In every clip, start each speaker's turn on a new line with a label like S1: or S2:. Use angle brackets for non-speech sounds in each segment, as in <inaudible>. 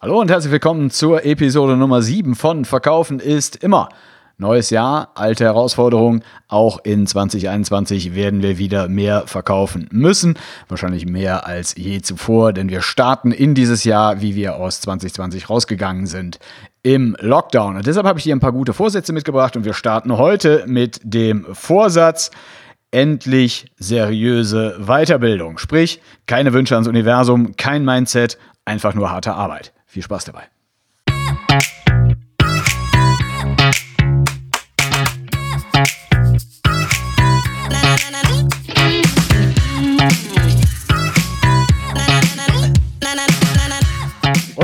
S1: Hallo und herzlich willkommen zur Episode Nummer 7 von Verkaufen ist immer. Neues Jahr, alte Herausforderung. Auch in 2021 werden wir wieder mehr verkaufen müssen. Wahrscheinlich mehr als je zuvor, denn wir starten in dieses Jahr, wie wir aus 2020 rausgegangen sind, im Lockdown. Und deshalb habe ich dir ein paar gute Vorsätze mitgebracht und wir starten heute mit dem Vorsatz, endlich seriöse Weiterbildung. Sprich, keine Wünsche ans Universum, kein Mindset, einfach nur harte Arbeit. Viel Spaß dabei.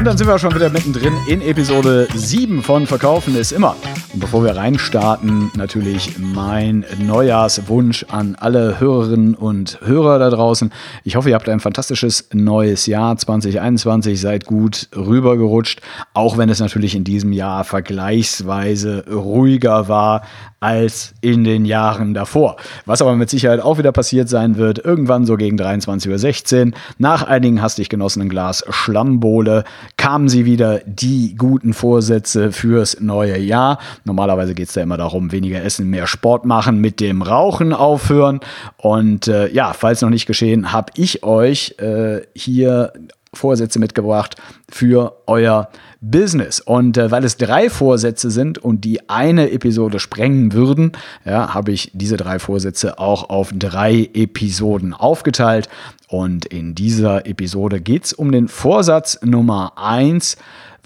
S1: Und dann sind wir schon wieder mittendrin in Episode 7 von Verkaufen ist immer. Und bevor wir reinstarten, natürlich mein Neujahrswunsch an alle Hörerinnen und Hörer da draußen. Ich hoffe, ihr habt ein fantastisches neues Jahr 2021, seid gut rübergerutscht, auch wenn es natürlich in diesem Jahr vergleichsweise ruhiger war als in den Jahren davor. Was aber mit Sicherheit auch wieder passiert sein wird, irgendwann so gegen 23.16 Uhr, nach einigen hastig genossenen Glas Schlammbohle, kamen sie wieder, die guten Vorsätze fürs neue Jahr. Normalerweise geht es da immer darum, weniger essen, mehr Sport machen, mit dem Rauchen aufhören. Und äh, ja, falls noch nicht geschehen, habe ich euch äh, hier Vorsätze mitgebracht für euer Business. Und äh, weil es drei Vorsätze sind und die eine Episode sprengen würden, ja, habe ich diese drei Vorsätze auch auf drei Episoden aufgeteilt. Und in dieser Episode geht es um den Vorsatz Nummer eins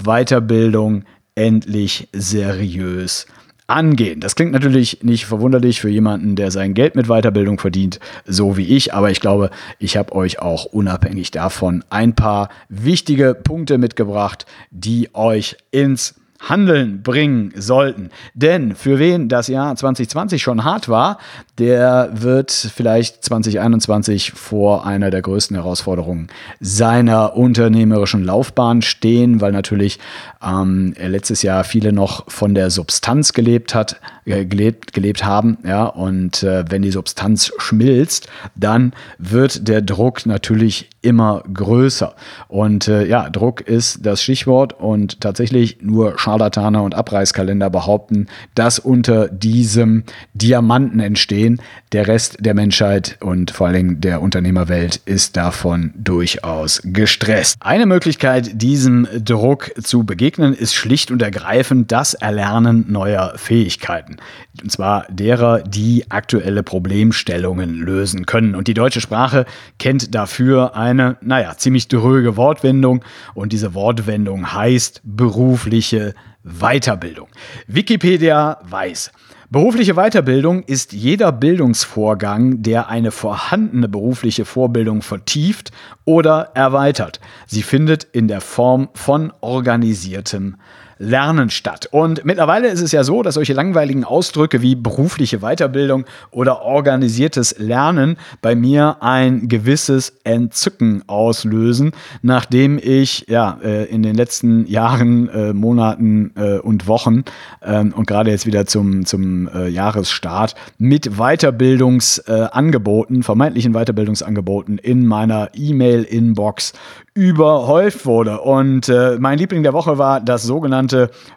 S1: Weiterbildung endlich seriös angehen. Das klingt natürlich nicht verwunderlich für jemanden, der sein Geld mit Weiterbildung verdient, so wie ich, aber ich glaube, ich habe euch auch unabhängig davon ein paar wichtige Punkte mitgebracht, die euch ins Handeln bringen sollten. Denn für wen das Jahr 2020 schon hart war, der wird vielleicht 2021 vor einer der größten Herausforderungen seiner unternehmerischen Laufbahn stehen, weil natürlich ähm, letztes Jahr viele noch von der Substanz gelebt hat, äh, gelebt, gelebt haben, ja, und äh, wenn die Substanz schmilzt, dann wird der Druck natürlich immer größer. Und äh, ja, Druck ist das Stichwort und tatsächlich nur Scharlatane und Abreißkalender behaupten, dass unter diesem Diamanten entstehen. Der Rest der Menschheit und vor allen Dingen der Unternehmerwelt ist davon durchaus gestresst. Eine Möglichkeit, diesem Druck zu begegnen, ist schlicht und ergreifend das Erlernen neuer Fähigkeiten. Und zwar derer, die aktuelle Problemstellungen lösen können. Und die deutsche Sprache kennt dafür ein eine, naja, ziemlich dröge Wortwendung und diese Wortwendung heißt berufliche Weiterbildung. Wikipedia weiß, Berufliche Weiterbildung ist jeder Bildungsvorgang, der eine vorhandene berufliche Vorbildung vertieft oder erweitert. Sie findet in der Form von organisiertem Lernen statt. Und mittlerweile ist es ja so, dass solche langweiligen Ausdrücke wie berufliche Weiterbildung oder organisiertes Lernen bei mir ein gewisses Entzücken auslösen, nachdem ich ja äh, in den letzten Jahren, äh, Monaten äh, und Wochen ähm, und gerade jetzt wieder zum, zum Jahresstart mit Weiterbildungsangeboten, vermeintlichen Weiterbildungsangeboten in meiner E-Mail-Inbox überhäuft wurde. Und mein Liebling der Woche war das sogenannte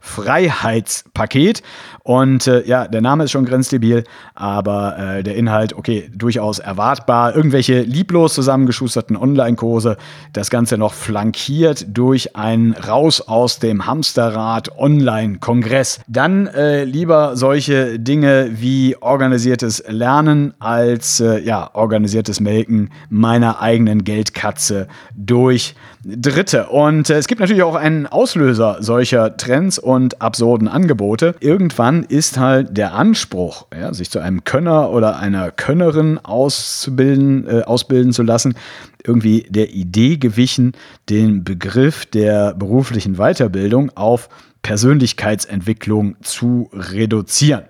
S1: Freiheitspaket. Und äh, ja, der Name ist schon grenzdebil, aber äh, der Inhalt, okay, durchaus erwartbar. Irgendwelche lieblos zusammengeschusterten Online-Kurse, das Ganze noch flankiert durch ein Raus aus dem Hamsterrad Online-Kongress. Dann äh, lieber solche Dinge wie organisiertes Lernen als äh, ja, organisiertes Melken meiner eigenen Geldkatze durch Dritte. Und äh, es gibt natürlich auch einen Auslöser solcher Trends und absurden Angebote. Irgendwann ist halt der Anspruch, ja, sich zu einem Könner oder einer Könnerin auszubilden, äh, ausbilden zu lassen, irgendwie der Idee gewichen, den Begriff der beruflichen Weiterbildung auf Persönlichkeitsentwicklung zu reduzieren.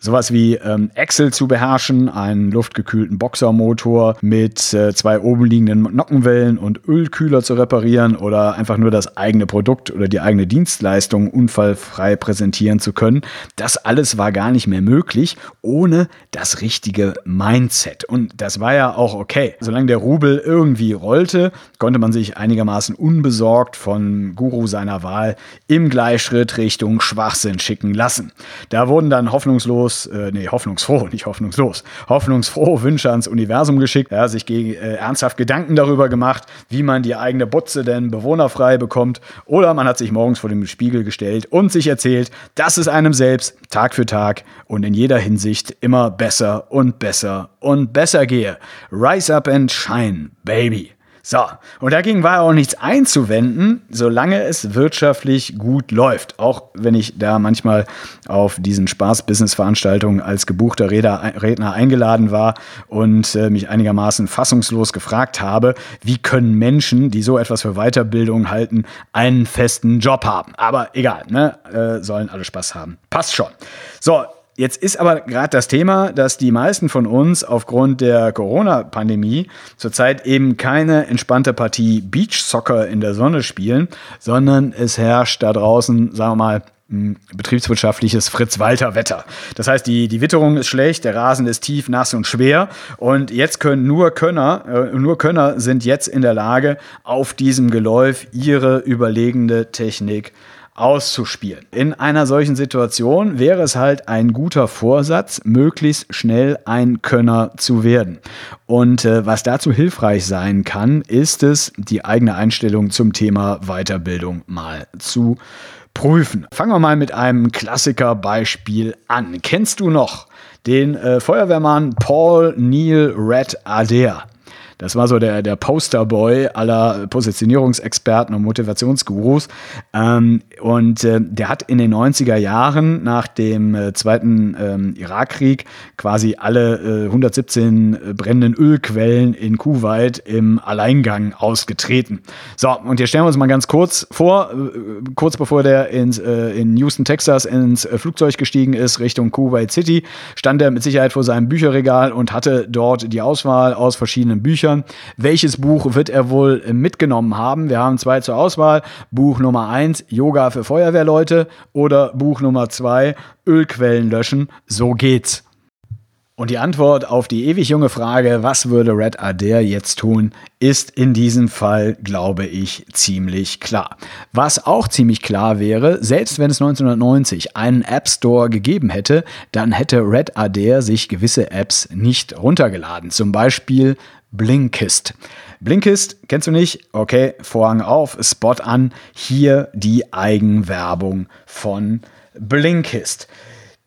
S1: Sowas wie ähm, Excel zu beherrschen, einen luftgekühlten Boxermotor mit äh, zwei obenliegenden Nockenwellen und Ölkühler zu reparieren oder einfach nur das eigene Produkt oder die eigene Dienstleistung unfallfrei präsentieren zu können. Das alles war gar nicht mehr möglich ohne das richtige Mindset. Und das war ja auch okay. Solange der Rubel irgendwie rollte, konnte man sich einigermaßen unbesorgt von Guru seiner Wahl im Gleichschritt Richtung Schwachsinn schicken lassen. Da wurden dann hoffnungslos hoffnungslos, äh, nee, hoffnungsfroh, nicht hoffnungslos, hoffnungsfroh Wünsche ans Universum geschickt, ja, sich gegen, äh, ernsthaft Gedanken darüber gemacht, wie man die eigene Butze denn bewohnerfrei bekommt. Oder man hat sich morgens vor dem Spiegel gestellt und sich erzählt, dass es einem selbst Tag für Tag und in jeder Hinsicht immer besser und besser und besser gehe. Rise up and shine, baby. So, und dagegen war auch nichts einzuwenden, solange es wirtschaftlich gut läuft. Auch wenn ich da manchmal auf diesen Spaß-Business-Veranstaltungen als gebuchter Redner eingeladen war und äh, mich einigermaßen fassungslos gefragt habe, wie können Menschen, die so etwas für Weiterbildung halten, einen festen Job haben. Aber egal, ne? Äh, sollen alle Spaß haben. Passt schon. So, Jetzt ist aber gerade das Thema, dass die meisten von uns aufgrund der Corona-Pandemie zurzeit eben keine entspannte Partie Beach Soccer in der Sonne spielen, sondern es herrscht da draußen, sagen wir mal, betriebswirtschaftliches Fritz-Walter-Wetter. Das heißt, die, die Witterung ist schlecht, der Rasen ist tief, nass und schwer. Und jetzt können nur Könner, äh, nur Könner sind jetzt in der Lage, auf diesem Geläuf ihre überlegende Technik auszuspielen. In einer solchen Situation wäre es halt ein guter Vorsatz, möglichst schnell ein Könner zu werden. Und äh, was dazu hilfreich sein kann, ist es, die eigene Einstellung zum Thema Weiterbildung mal zu prüfen. Fangen wir mal mit einem Klassikerbeispiel an. Kennst du noch den äh, Feuerwehrmann Paul Neil Red Adair? Das war so der, der Posterboy aller Positionierungsexperten und Motivationsgurus. Ähm, und äh, der hat in den 90er Jahren nach dem äh, Zweiten ähm, Irakkrieg quasi alle äh, 117 äh, brennenden Ölquellen in Kuwait im Alleingang ausgetreten. So, und hier stellen wir uns mal ganz kurz vor, äh, kurz bevor der ins, äh, in Houston, Texas ins Flugzeug gestiegen ist, Richtung Kuwait City, stand er mit Sicherheit vor seinem Bücherregal und hatte dort die Auswahl aus verschiedenen Büchern Büchern. Welches Buch wird er wohl mitgenommen haben? Wir haben zwei zur Auswahl. Buch Nummer eins Yoga für Feuerwehrleute oder Buch Nummer zwei Ölquellen löschen. So geht's. Und die Antwort auf die ewig junge Frage, was würde Red Adair jetzt tun, ist in diesem Fall, glaube ich, ziemlich klar. Was auch ziemlich klar wäre, selbst wenn es 1990 einen App Store gegeben hätte, dann hätte Red Adair sich gewisse Apps nicht runtergeladen. Zum Beispiel Blinkist. Blinkist, kennst du nicht? Okay, Vorhang auf, Spot an. Hier die Eigenwerbung von Blinkist.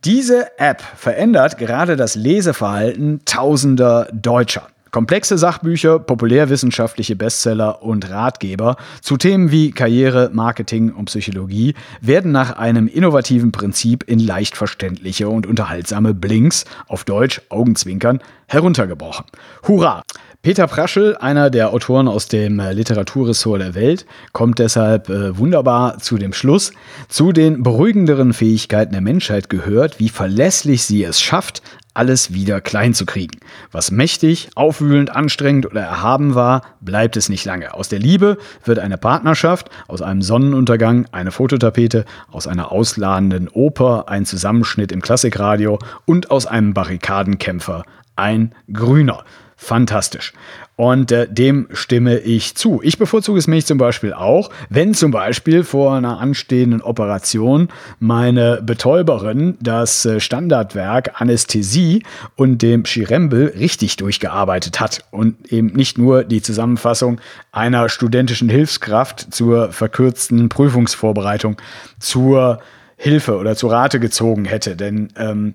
S1: Diese App verändert gerade das Leseverhalten tausender Deutscher. Komplexe Sachbücher, populärwissenschaftliche Bestseller und Ratgeber zu Themen wie Karriere, Marketing und Psychologie werden nach einem innovativen Prinzip in leicht verständliche und unterhaltsame Blinks, auf Deutsch Augenzwinkern, heruntergebrochen. Hurra! Peter Praschel, einer der Autoren aus dem äh, Literaturressort der Welt, kommt deshalb äh, wunderbar zu dem Schluss, zu den beruhigenderen Fähigkeiten der Menschheit gehört, wie verlässlich sie es schafft, alles wieder klein zu kriegen. Was mächtig, aufwühlend, anstrengend oder erhaben war, bleibt es nicht lange. Aus der Liebe wird eine Partnerschaft, aus einem Sonnenuntergang eine Fototapete, aus einer ausladenden Oper ein Zusammenschnitt im Klassikradio und aus einem Barrikadenkämpfer ein Grüner fantastisch. Und äh, dem stimme ich zu. Ich bevorzuge es mich zum Beispiel auch, wenn zum Beispiel vor einer anstehenden Operation meine Betäuberin das äh, Standardwerk Anästhesie und dem Schirembel richtig durchgearbeitet hat und eben nicht nur die Zusammenfassung einer studentischen Hilfskraft zur verkürzten Prüfungsvorbereitung zur Hilfe oder zur Rate gezogen hätte. Denn ähm,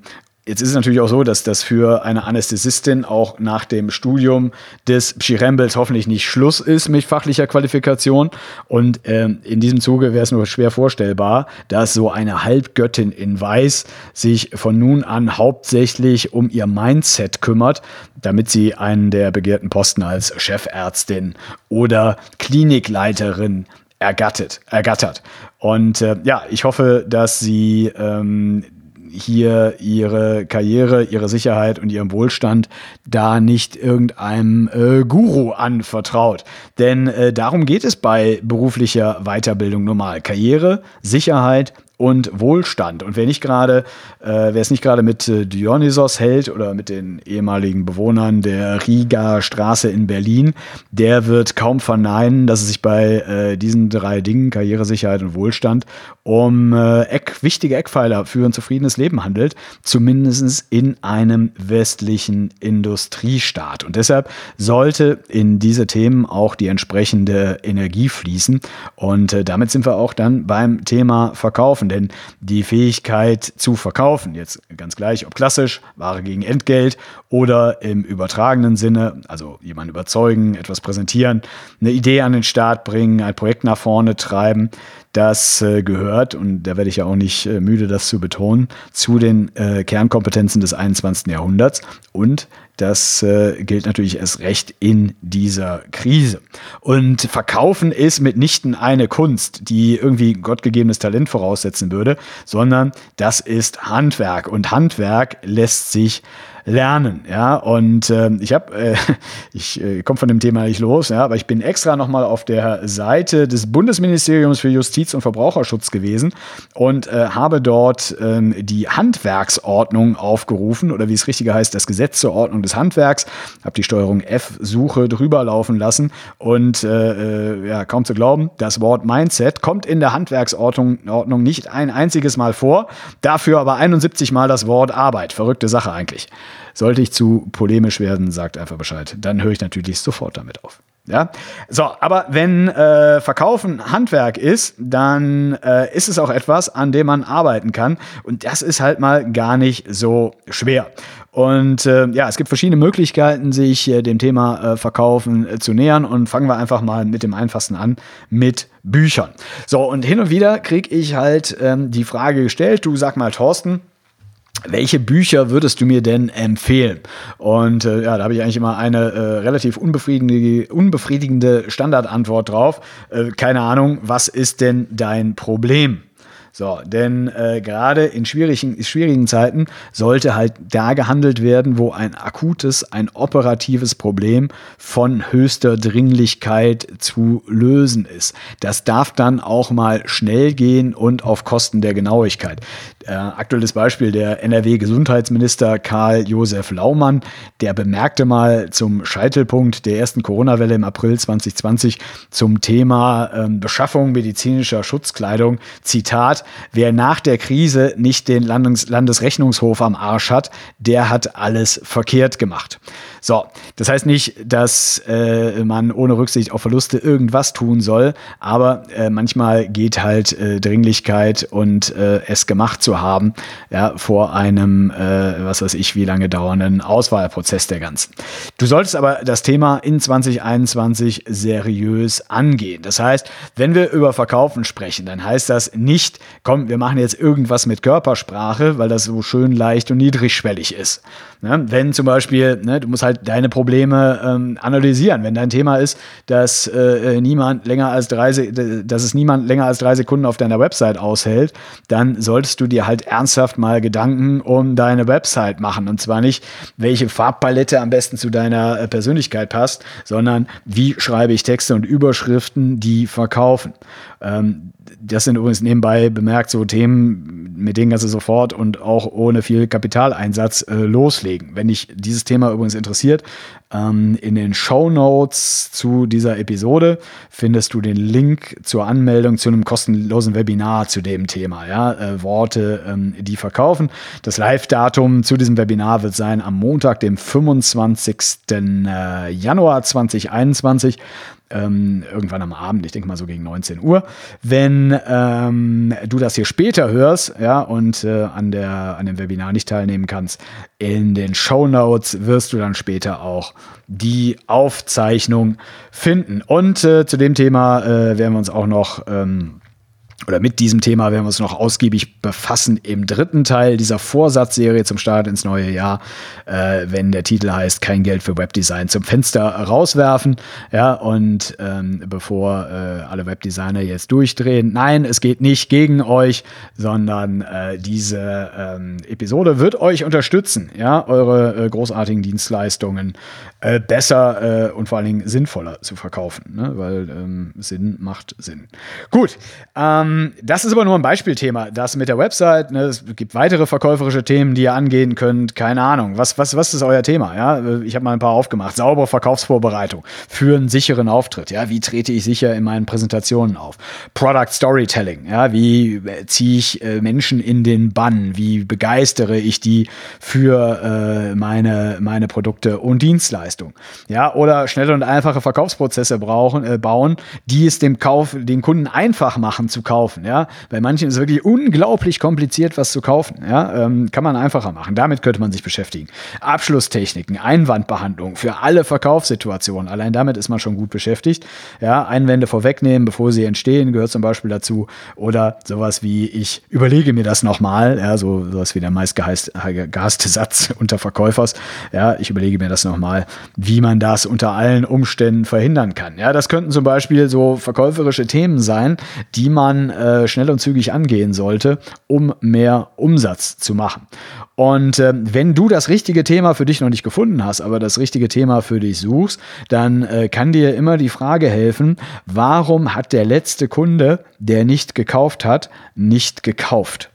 S1: Jetzt ist es natürlich auch so, dass das für eine Anästhesistin auch nach dem Studium des Pschirembels hoffentlich nicht Schluss ist mit fachlicher Qualifikation. Und ähm, in diesem Zuge wäre es nur schwer vorstellbar, dass so eine Halbgöttin in Weiß sich von nun an hauptsächlich um ihr Mindset kümmert, damit sie einen der begehrten Posten als Chefärztin oder Klinikleiterin ergattert. ergattert. Und äh, ja, ich hoffe, dass sie ähm, hier ihre Karriere, ihre Sicherheit und ihren Wohlstand da nicht irgendeinem äh, Guru anvertraut. Denn äh, darum geht es bei beruflicher Weiterbildung normal. Karriere, Sicherheit und Wohlstand. Und wer nicht gerade, äh, wer es nicht gerade mit äh, Dionysos hält oder mit den ehemaligen Bewohnern der Riga Straße in Berlin, der wird kaum verneinen, dass es sich bei äh, diesen drei Dingen, Karriere, Sicherheit und Wohlstand, um äh, Eck, wichtige Eckpfeiler für ein zufriedenes Leben handelt, zumindest in einem westlichen Industriestaat. Und deshalb sollte in diese Themen auch die entsprechende Energie fließen. Und äh, damit sind wir auch dann beim Thema Verkaufen verkaufen. Denn die Fähigkeit zu verkaufen, jetzt ganz gleich, ob klassisch, Ware gegen Entgelt oder im übertragenen Sinne, also jemanden überzeugen, etwas präsentieren, eine Idee an den Start bringen, ein Projekt nach vorne treiben, das äh, gehört, und da werde ich ja auch nicht äh, müde, das zu betonen, zu den äh, Kernkompetenzen des 21. Jahrhunderts. Und das gilt natürlich erst recht in dieser Krise. Und Verkaufen ist mitnichten eine Kunst, die irgendwie gottgegebenes Talent voraussetzen würde, sondern das ist Handwerk. Und Handwerk lässt sich lernen. Ja, und äh, ich habe, äh, ich äh, komme von dem Thema nicht los, ja, aber ich bin extra nochmal auf der Seite des Bundesministeriums für Justiz und Verbraucherschutz gewesen und äh, habe dort ähm, die Handwerksordnung aufgerufen oder wie es richtiger heißt, das Gesetz zur Ordnung des Handwerks. Habe die Steuerung F-Suche drüber laufen lassen und äh, äh, ja, kaum zu glauben, das Wort Mindset kommt in der Handwerksordnung Ordnung nicht ein einziges Mal vor, dafür aber 71 Mal das Wort Arbeit. Verrückte Sache eigentlich. Sollte ich zu polemisch werden, sagt einfach Bescheid. Dann höre ich natürlich sofort damit auf. Ja, so, aber wenn äh, Verkaufen Handwerk ist, dann äh, ist es auch etwas, an dem man arbeiten kann. Und das ist halt mal gar nicht so schwer. Und äh, ja, es gibt verschiedene Möglichkeiten, sich äh, dem Thema äh, Verkaufen äh, zu nähern. Und fangen wir einfach mal mit dem einfachsten an, mit Büchern. So, und hin und wieder kriege ich halt ähm, die Frage gestellt, du sag mal, Thorsten, welche Bücher würdest du mir denn empfehlen? Und äh, ja, da habe ich eigentlich immer eine äh, relativ unbefriedigende, unbefriedigende Standardantwort drauf. Äh, keine Ahnung, was ist denn dein Problem? So, denn äh, gerade in schwierigen, schwierigen Zeiten sollte halt da gehandelt werden, wo ein akutes, ein operatives Problem von höchster Dringlichkeit zu lösen ist. Das darf dann auch mal schnell gehen und auf Kosten der Genauigkeit. Äh, aktuelles Beispiel, der NRW-Gesundheitsminister Karl Josef Laumann, der bemerkte mal zum Scheitelpunkt der ersten Corona-Welle im April 2020 zum Thema ähm, Beschaffung medizinischer Schutzkleidung, Zitat, wer nach der Krise nicht den Landes Landesrechnungshof am Arsch hat, der hat alles verkehrt gemacht. So, das heißt nicht, dass äh, man ohne Rücksicht auf Verluste irgendwas tun soll, aber äh, manchmal geht halt äh, Dringlichkeit und äh, es gemacht zu haben, ja, vor einem, äh, was weiß ich, wie lange dauernden Auswahlprozess der ganzen. Du solltest aber das Thema in 2021 seriös angehen. Das heißt, wenn wir über Verkaufen sprechen, dann heißt das nicht, komm, wir machen jetzt irgendwas mit Körpersprache, weil das so schön leicht und niedrigschwellig ist. Ne? Wenn zum Beispiel, ne, du musst halt deine Probleme ähm, analysieren. Wenn dein Thema ist, dass äh, niemand länger als drei, dass es niemand länger als drei Sekunden auf deiner Website aushält, dann solltest du dir halt ernsthaft mal Gedanken um deine Website machen. Und zwar nicht, welche Farbpalette am besten zu deiner äh, Persönlichkeit passt, sondern wie schreibe ich Texte und Überschriften, die verkaufen. Ähm, das sind übrigens nebenbei bemerkt so Themen, mit denen kannst du sofort und auch ohne viel Kapitaleinsatz äh, loslegen. Wenn dich dieses Thema übrigens interessiert, ähm, in den Show Notes zu dieser Episode findest du den Link zur Anmeldung zu einem kostenlosen Webinar zu dem Thema. Ja? Äh, Worte, ähm, die verkaufen. Das Live-Datum zu diesem Webinar wird sein am Montag, dem 25. Äh, Januar 2021 ähm, irgendwann am Abend, ich denke mal so gegen 19 Uhr. Wenn ähm, du das hier später hörst, ja, und äh, an, der, an dem Webinar nicht teilnehmen kannst, in den Show Notes wirst du dann später auch die Aufzeichnung finden. Und äh, zu dem Thema äh, werden wir uns auch noch ähm, oder mit diesem Thema werden wir uns noch ausgiebig befassen im dritten Teil dieser Vorsatzserie zum Start ins neue Jahr, äh, wenn der Titel heißt Kein Geld für Webdesign zum Fenster rauswerfen. Ja, und ähm, bevor äh, alle Webdesigner jetzt durchdrehen, nein, es geht nicht gegen euch, sondern äh, diese ähm, Episode wird euch unterstützen, ja, eure äh, großartigen Dienstleistungen äh, besser äh, und vor allen Dingen sinnvoller zu verkaufen, ne? weil ähm, Sinn macht Sinn. Gut, ähm, das ist aber nur ein Beispielthema. Das mit der Website, ne? es gibt weitere verkäuferische Themen, die ihr angehen könnt. Keine Ahnung. Was, was, was ist euer Thema? Ja? Ich habe mal ein paar aufgemacht. Saubere Verkaufsvorbereitung für einen sicheren Auftritt. Ja? Wie trete ich sicher in meinen Präsentationen auf? Product Storytelling. Ja? Wie äh, ziehe ich äh, Menschen in den Bann? Wie begeistere ich die für äh, meine, meine Produkte und Dienstleistungen? Ja? Oder schnelle und einfache Verkaufsprozesse brauchen, äh, bauen, die es dem Kauf, den Kunden einfach machen zu kaufen. Ja? Bei manchen ist es wirklich unglaublich kompliziert, was zu kaufen. Ja? Ähm, kann man einfacher machen. Damit könnte man sich beschäftigen. Abschlusstechniken, Einwandbehandlung für alle Verkaufssituationen. Allein damit ist man schon gut beschäftigt. Ja? Einwände vorwegnehmen, bevor sie entstehen, gehört zum Beispiel dazu. Oder sowas wie, ich überlege mir das nochmal. Ja? So sowas wie der meist gehasste Satz <laughs> unter Verkäufers. Ja? Ich überlege mir das nochmal, wie man das unter allen Umständen verhindern kann. Ja? Das könnten zum Beispiel so verkäuferische Themen sein, die man äh, schnell und zügig angehen sollte, um mehr Umsatz zu machen. Und äh, wenn du das richtige Thema für dich noch nicht gefunden hast, aber das richtige Thema für dich suchst, dann äh, kann dir immer die Frage helfen, warum hat der letzte Kunde, der nicht gekauft hat, nicht gekauft?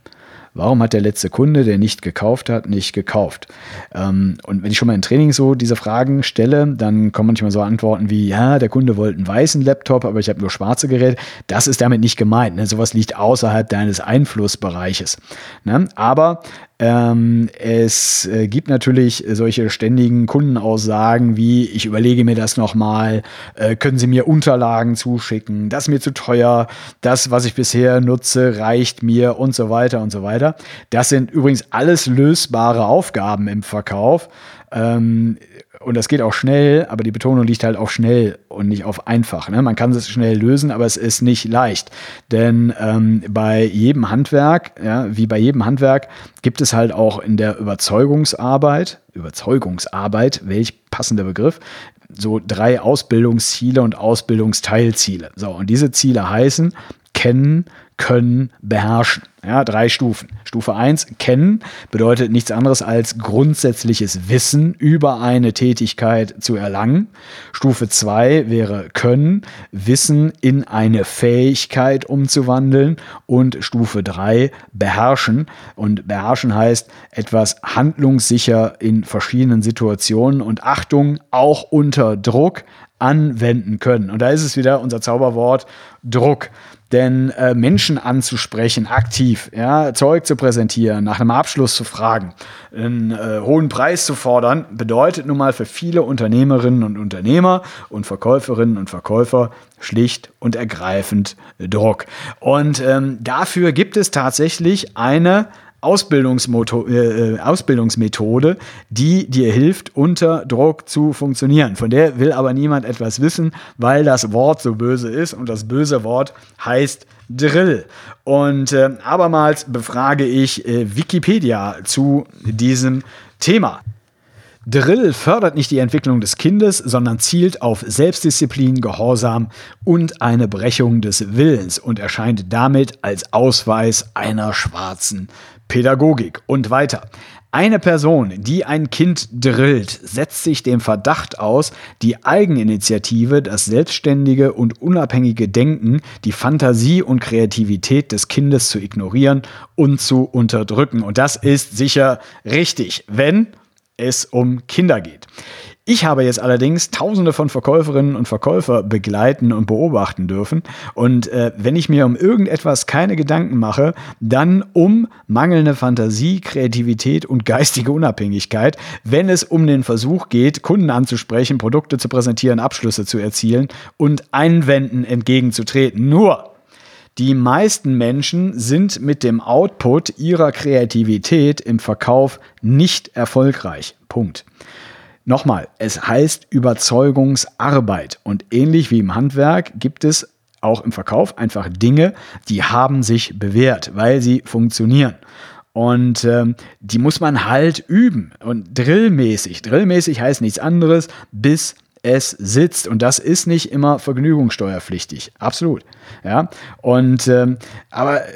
S1: Warum hat der letzte Kunde, der nicht gekauft hat, nicht gekauft? Ähm, und wenn ich schon mal im Training so diese Fragen stelle, dann kommen manchmal so Antworten wie, ja, der Kunde wollte einen weißen Laptop, aber ich habe nur schwarze Geräte. Das ist damit nicht gemeint. Ne? Sowas liegt außerhalb deines Einflussbereiches. Ne? Aber ähm, es äh, gibt natürlich solche ständigen Kundenaussagen wie, ich überlege mir das nochmal, äh, können Sie mir Unterlagen zuschicken, das ist mir zu teuer, das, was ich bisher nutze, reicht mir und so weiter und so weiter. Das sind übrigens alles lösbare Aufgaben im Verkauf. Ähm, und das geht auch schnell, aber die Betonung liegt halt auf schnell und nicht auf einfach. Ne? Man kann es schnell lösen, aber es ist nicht leicht. Denn ähm, bei jedem Handwerk, ja, wie bei jedem Handwerk, gibt es halt auch in der Überzeugungsarbeit, Überzeugungsarbeit, welch passender Begriff, so drei Ausbildungsziele und Ausbildungsteilziele. So, und diese Ziele heißen kennen, können, beherrschen. Ja, drei Stufen. Stufe 1, kennen, bedeutet nichts anderes als grundsätzliches Wissen über eine Tätigkeit zu erlangen. Stufe 2 wäre können, Wissen in eine Fähigkeit umzuwandeln. Und Stufe 3, beherrschen. Und beherrschen heißt etwas handlungssicher in verschiedenen Situationen und Achtung, auch unter Druck anwenden können. Und da ist es wieder unser Zauberwort Druck. Denn äh, Menschen anzusprechen, aktiv, ja, Zeug zu präsentieren, nach einem Abschluss zu fragen, einen äh, hohen Preis zu fordern, bedeutet nun mal für viele Unternehmerinnen und Unternehmer und Verkäuferinnen und Verkäufer schlicht und ergreifend Druck. Und ähm, dafür gibt es tatsächlich eine äh, Ausbildungsmethode, die dir hilft, unter Druck zu funktionieren. Von der will aber niemand etwas wissen, weil das Wort so böse ist und das böse Wort heißt Drill. Und äh, abermals befrage ich äh, Wikipedia zu diesem Thema. Drill fördert nicht die Entwicklung des Kindes, sondern zielt auf Selbstdisziplin, Gehorsam und eine Brechung des Willens und erscheint damit als Ausweis einer schwarzen Pädagogik und weiter. Eine Person, die ein Kind drillt, setzt sich dem Verdacht aus, die Eigeninitiative, das selbstständige und unabhängige Denken, die Fantasie und Kreativität des Kindes zu ignorieren und zu unterdrücken. Und das ist sicher richtig, wenn es um Kinder geht. Ich habe jetzt allerdings tausende von Verkäuferinnen und Verkäufer begleiten und beobachten dürfen. Und äh, wenn ich mir um irgendetwas keine Gedanken mache, dann um mangelnde Fantasie, Kreativität und geistige Unabhängigkeit, wenn es um den Versuch geht, Kunden anzusprechen, Produkte zu präsentieren, Abschlüsse zu erzielen und Einwänden entgegenzutreten. Nur die meisten Menschen sind mit dem Output ihrer Kreativität im Verkauf nicht erfolgreich. Punkt. Nochmal, es heißt Überzeugungsarbeit und ähnlich wie im Handwerk gibt es auch im Verkauf einfach Dinge, die haben sich bewährt, weil sie funktionieren. Und ähm, die muss man halt üben und drillmäßig. Drillmäßig heißt nichts anderes, bis es sitzt. Und das ist nicht immer vergnügungssteuerpflichtig. Absolut. Ja. Und ähm, aber äh,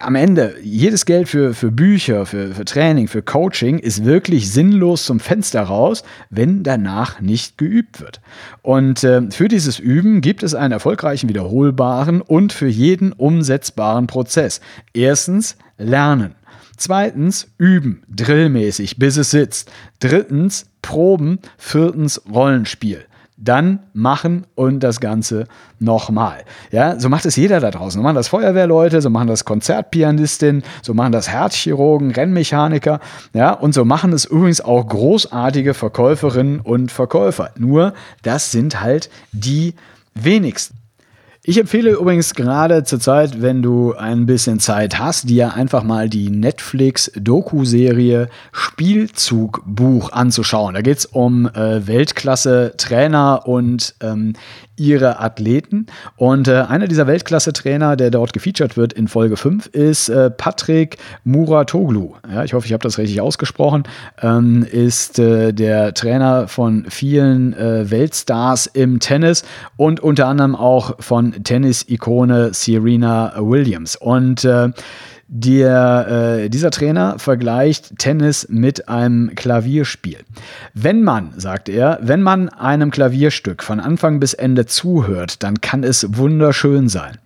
S1: am Ende, jedes Geld für, für Bücher, für, für Training, für Coaching ist wirklich sinnlos zum Fenster raus, wenn danach nicht geübt wird. Und äh, für dieses Üben gibt es einen erfolgreichen, wiederholbaren und für jeden umsetzbaren Prozess. Erstens lernen. Zweitens üben, drillmäßig, bis es sitzt. Drittens proben. Viertens Rollenspiel dann machen und das Ganze nochmal. Ja, so macht es jeder da draußen. So machen das Feuerwehrleute, so machen das Konzertpianistinnen, so machen das Herzchirurgen, Rennmechaniker, ja, und so machen es übrigens auch großartige Verkäuferinnen und Verkäufer. Nur, das sind halt die wenigsten. Ich empfehle übrigens gerade zur Zeit, wenn du ein bisschen Zeit hast, dir einfach mal die Netflix-Doku-Serie Spielzugbuch anzuschauen. Da geht es um äh, Weltklasse-Trainer und ähm, ihre Athleten. Und äh, einer dieser Weltklasse-Trainer, der dort gefeatured wird in Folge 5, ist äh, Patrick Muratoglu. Ja, ich hoffe, ich habe das richtig ausgesprochen. Ähm, ist äh, der Trainer von vielen äh, Weltstars im Tennis und unter anderem auch von Tennis-Ikone Serena Williams. Und äh, der, äh, dieser Trainer vergleicht Tennis mit einem Klavierspiel. Wenn man, sagt er, wenn man einem Klavierstück von Anfang bis Ende zuhört, dann kann es wunderschön sein.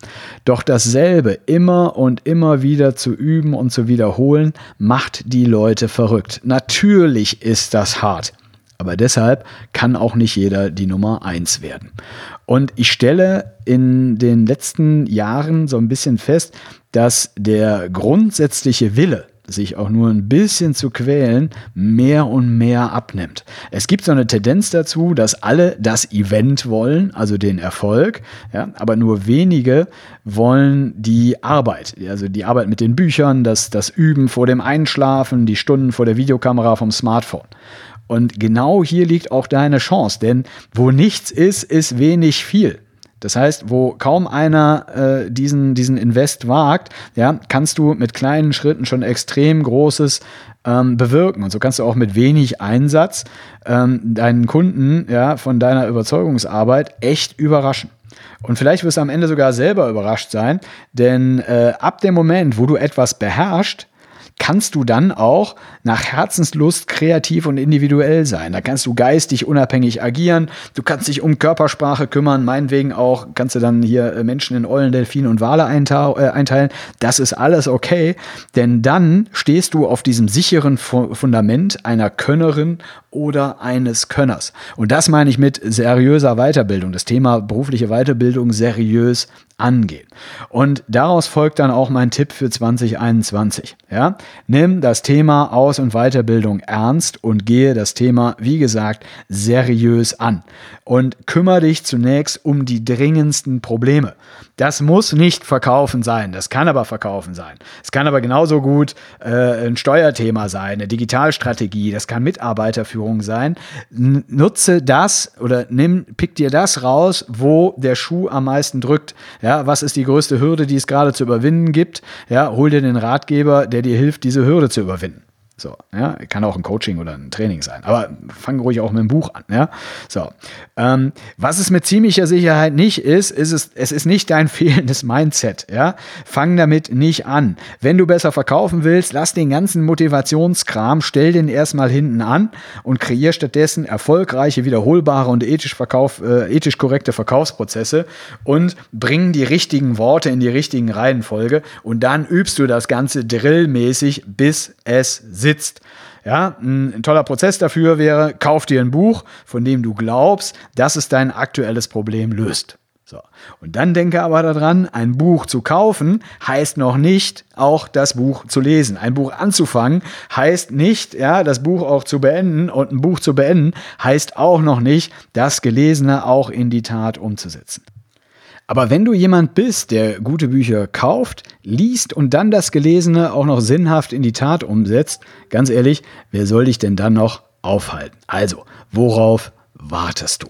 S1: Doch dasselbe immer und immer wieder zu üben und zu wiederholen, macht die Leute verrückt. Natürlich ist das hart. Aber deshalb kann auch nicht jeder die Nummer eins werden. Und ich stelle in den letzten Jahren so ein bisschen fest, dass der grundsätzliche Wille, sich auch nur ein bisschen zu quälen, mehr und mehr abnimmt. Es gibt so eine Tendenz dazu, dass alle das Event wollen, also den Erfolg, ja, aber nur wenige wollen die Arbeit, also die Arbeit mit den Büchern, das, das Üben vor dem Einschlafen, die Stunden vor der Videokamera vom Smartphone. Und genau hier liegt auch deine Chance, denn wo nichts ist, ist wenig viel. Das heißt, wo kaum einer äh, diesen, diesen Invest wagt, ja, kannst du mit kleinen Schritten schon extrem Großes ähm, bewirken. Und so kannst du auch mit wenig Einsatz ähm, deinen Kunden ja, von deiner Überzeugungsarbeit echt überraschen. Und vielleicht wirst du am Ende sogar selber überrascht sein, denn äh, ab dem Moment, wo du etwas beherrschst, kannst du dann auch nach Herzenslust kreativ und individuell sein. Da kannst du geistig unabhängig agieren, du kannst dich um Körpersprache kümmern, meinetwegen auch kannst du dann hier äh, Menschen in Eulen, Delfine und Wale äh, einteilen. Das ist alles okay, denn dann stehst du auf diesem sicheren Fundament einer Könnerin oder eines Könners. Und das meine ich mit seriöser Weiterbildung, das Thema berufliche Weiterbildung seriös angehen. Und daraus folgt dann auch mein Tipp für 2021. Ja? Nimm das Thema Aus- und Weiterbildung ernst und gehe das Thema, wie gesagt, seriös an. Und kümmere dich zunächst um die dringendsten Probleme. Das muss nicht Verkaufen sein, das kann aber Verkaufen sein. Es kann aber genauso gut äh, ein Steuerthema sein, eine Digitalstrategie, das kann Mitarbeiterführung sein. N nutze das oder nimm, pick dir das raus, wo der Schuh am meisten drückt. Ja, was ist die größte Hürde, die es gerade zu überwinden gibt? Ja, hol dir den Ratgeber, der dir hilft, diese Hürde zu überwinden. So, ja, kann auch ein Coaching oder ein Training sein. Aber fang ruhig auch mit dem Buch an, ja. So. Ähm, was es mit ziemlicher Sicherheit nicht ist, ist es, es ist nicht dein <laughs> fehlendes Mindset, ja. Fang damit nicht an. Wenn du besser verkaufen willst, lass den ganzen Motivationskram, stell den erstmal hinten an und kreier stattdessen erfolgreiche, wiederholbare und ethisch, Verkauf, äh, ethisch korrekte Verkaufsprozesse und bring die richtigen Worte in die richtigen Reihenfolge und dann übst du das Ganze drillmäßig, bis es sitzt. Ja, ein, toller Prozess dafür wäre, kauf dir ein Buch, von dem du glaubst, dass es dein aktuelles Problem löst. So. Und dann denke aber daran, ein Buch zu kaufen heißt noch nicht, auch das Buch zu lesen. Ein Buch anzufangen heißt nicht, ja, das Buch auch zu beenden und ein Buch zu beenden heißt auch noch nicht, das Gelesene auch in die Tat umzusetzen. Aber wenn du jemand bist, der gute Bücher kauft, liest und dann das Gelesene auch noch sinnhaft in die Tat umsetzt, ganz ehrlich, wer soll dich denn dann noch aufhalten? Also, worauf wartest du?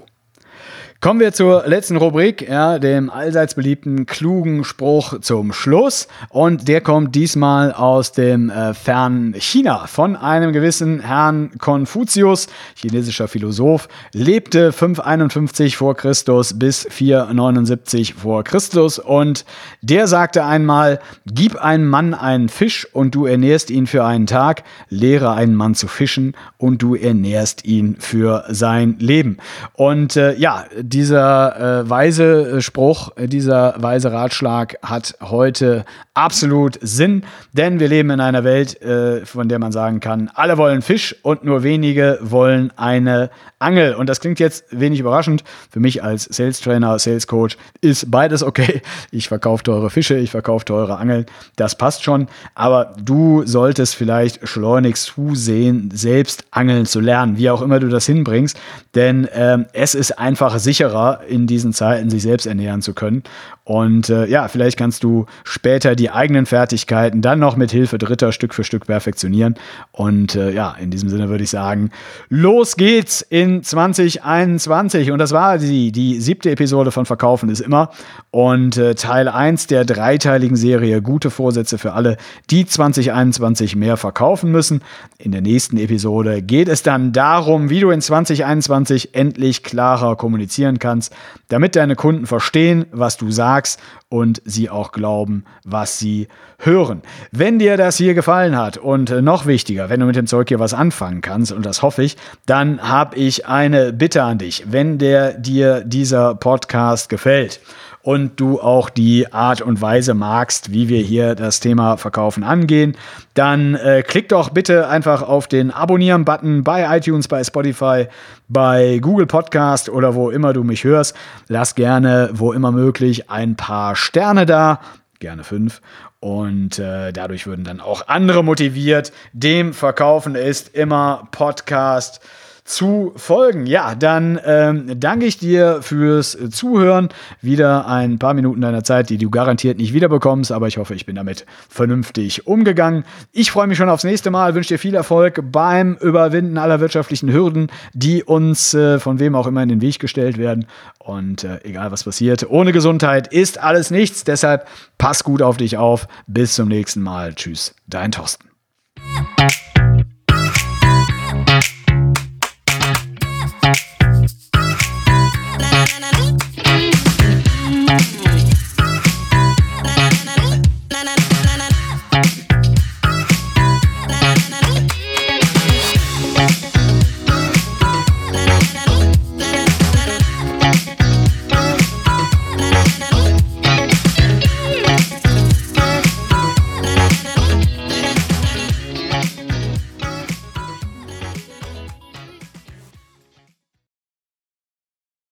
S1: Kommen wir zur letzten Rubrik, ja, dem allseits beliebten klugen Spruch zum Schluss. Und der kommt diesmal aus dem äh, fernen China von einem gewissen Herrn Konfuzius, chinesischer Philosoph, lebte 551 vor Christus bis 479 vor Christus. Und der sagte einmal, gib einem Mann einen Fisch und du ernährst ihn für einen Tag, lehre einen Mann zu fischen und du ernährst ihn für sein Leben. Und äh, ja, dieser äh, weise Spruch, äh, dieser weise Ratschlag hat heute absolut Sinn, denn wir leben in einer Welt, äh, von der man sagen kann, alle wollen Fisch und nur wenige wollen eine Angel. Und das klingt jetzt wenig überraschend. Für mich als Sales Trainer, Sales Coach ist beides okay. Ich verkaufe teure Fische, ich verkaufe teure Angeln. Das passt schon. Aber du solltest vielleicht schleunigst zusehen, selbst angeln zu lernen, wie auch immer du das hinbringst. Denn ähm, es ist einfach sicherer, in diesen Zeiten sich selbst ernähren zu können. Und äh, ja, vielleicht kannst du später die eigenen Fertigkeiten dann noch mit Hilfe Dritter Stück für Stück perfektionieren. Und äh, ja, in diesem Sinne würde ich sagen, los geht's in 2021. Und das war die, die siebte Episode von Verkaufen ist immer. Und äh, Teil 1 der dreiteiligen Serie Gute Vorsätze für alle, die 2021 mehr verkaufen müssen. In der nächsten Episode geht es dann darum, wie du in 2021 endlich klarer kommunizieren kannst, damit deine Kunden verstehen, was du sagst und sie auch glauben, was sie hören. Wenn dir das hier gefallen hat und noch wichtiger, wenn du mit dem Zeug hier was anfangen kannst, und das hoffe ich, dann habe ich eine Bitte an dich. Wenn der dir dieser Podcast gefällt, und du auch die Art und Weise magst, wie wir hier das Thema Verkaufen angehen, dann äh, klick doch bitte einfach auf den Abonnieren-Button bei iTunes, bei Spotify, bei Google Podcast oder wo immer du mich hörst. Lass gerne, wo immer möglich, ein paar Sterne da, gerne fünf. Und äh, dadurch würden dann auch andere motiviert. Dem Verkaufen ist immer Podcast zu folgen. Ja, dann ähm, danke ich dir fürs Zuhören. Wieder ein paar Minuten deiner Zeit, die du garantiert nicht wiederbekommst, aber ich hoffe, ich bin damit vernünftig umgegangen. Ich freue mich schon aufs nächste Mal, wünsche dir viel Erfolg beim Überwinden aller wirtschaftlichen Hürden, die uns äh, von wem auch immer in den Weg gestellt werden. Und äh, egal was passiert, ohne Gesundheit ist alles nichts. Deshalb pass gut auf dich auf. Bis zum nächsten Mal. Tschüss, dein Thorsten.